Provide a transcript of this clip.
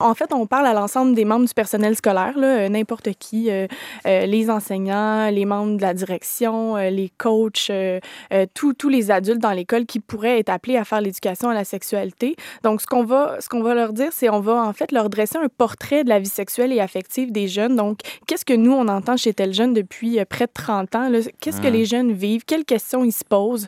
En fait, on parle à l'ensemble des membres du personnel scolaire, euh, n'importe qui, euh, euh, les enseignants, les membres de la direction, les coachs, tous les adultes dans l'école qui pourraient être appelés à faire l'éducation à la sexualité. Donc, ce qu'on va, ce va leur dire, c'est on va en fait leur dresser un portrait de la vie sexuelle et affective des jeunes. Donc, qu'est-ce que nous, on entend chez tel jeune depuis près de 30 ans? Qu'est-ce que ah. les jeunes vivent? Quelles questions ils se posent?